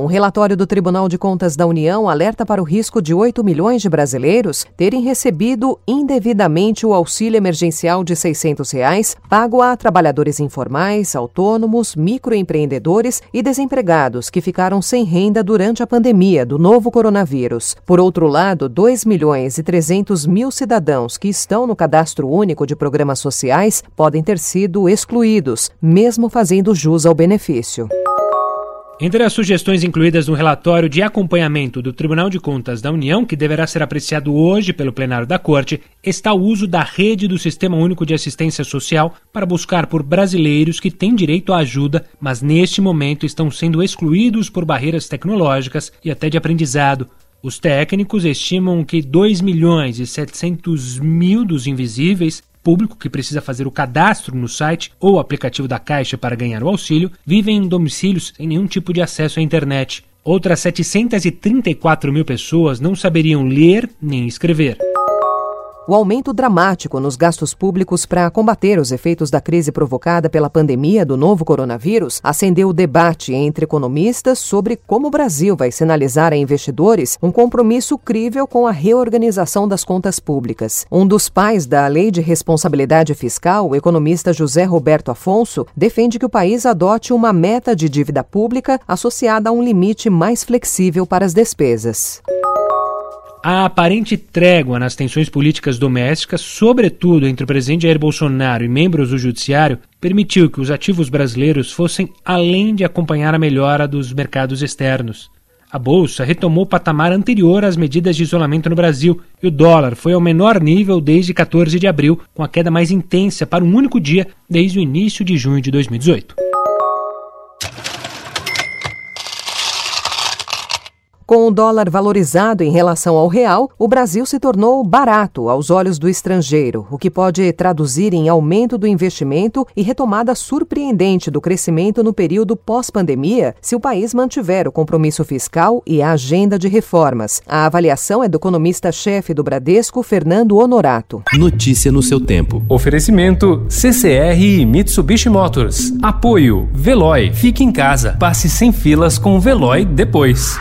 Um relatório do Tribunal de Contas da União alerta para o risco de 8 milhões de brasileiros terem recebido indevidamente o auxílio emergencial de 600 reais, pago a trabalhadores informais, autônomos, microempreendedores e desempregados que ficaram sem renda durante a pandemia do novo coronavírus. Por outro lado, 2 milhões e 300 mil cidadãos que estão no cadastro único de programas sociais podem ter sido excluídos, mesmo fazendo jus ao benefício. Entre as sugestões incluídas no relatório de acompanhamento do Tribunal de Contas da União, que deverá ser apreciado hoje pelo plenário da Corte, está o uso da rede do Sistema Único de Assistência Social para buscar por brasileiros que têm direito à ajuda, mas neste momento estão sendo excluídos por barreiras tecnológicas e até de aprendizado. Os técnicos estimam que 2 milhões e 700 mil dos invisíveis público que precisa fazer o cadastro no site ou aplicativo da Caixa para ganhar o auxílio vivem em domicílios sem nenhum tipo de acesso à internet. Outras 734 mil pessoas não saberiam ler nem escrever. O aumento dramático nos gastos públicos para combater os efeitos da crise provocada pela pandemia do novo coronavírus acendeu o debate entre economistas sobre como o Brasil vai sinalizar a investidores um compromisso crível com a reorganização das contas públicas. Um dos pais da Lei de Responsabilidade Fiscal, o economista José Roberto Afonso, defende que o país adote uma meta de dívida pública associada a um limite mais flexível para as despesas. A aparente trégua nas tensões políticas domésticas, sobretudo entre o presidente Jair Bolsonaro e membros do judiciário, permitiu que os ativos brasileiros fossem além de acompanhar a melhora dos mercados externos. A bolsa retomou o patamar anterior às medidas de isolamento no Brasil e o dólar foi ao menor nível desde 14 de abril, com a queda mais intensa para um único dia desde o início de junho de 2018. Com o dólar valorizado em relação ao real, o Brasil se tornou barato aos olhos do estrangeiro, o que pode traduzir em aumento do investimento e retomada surpreendente do crescimento no período pós-pandemia, se o país mantiver o compromisso fiscal e a agenda de reformas. A avaliação é do economista-chefe do Bradesco, Fernando Honorato. Notícia no seu tempo. Oferecimento CCR e Mitsubishi Motors. Apoio Veloy. Fique em casa. Passe sem filas com o Veloy depois.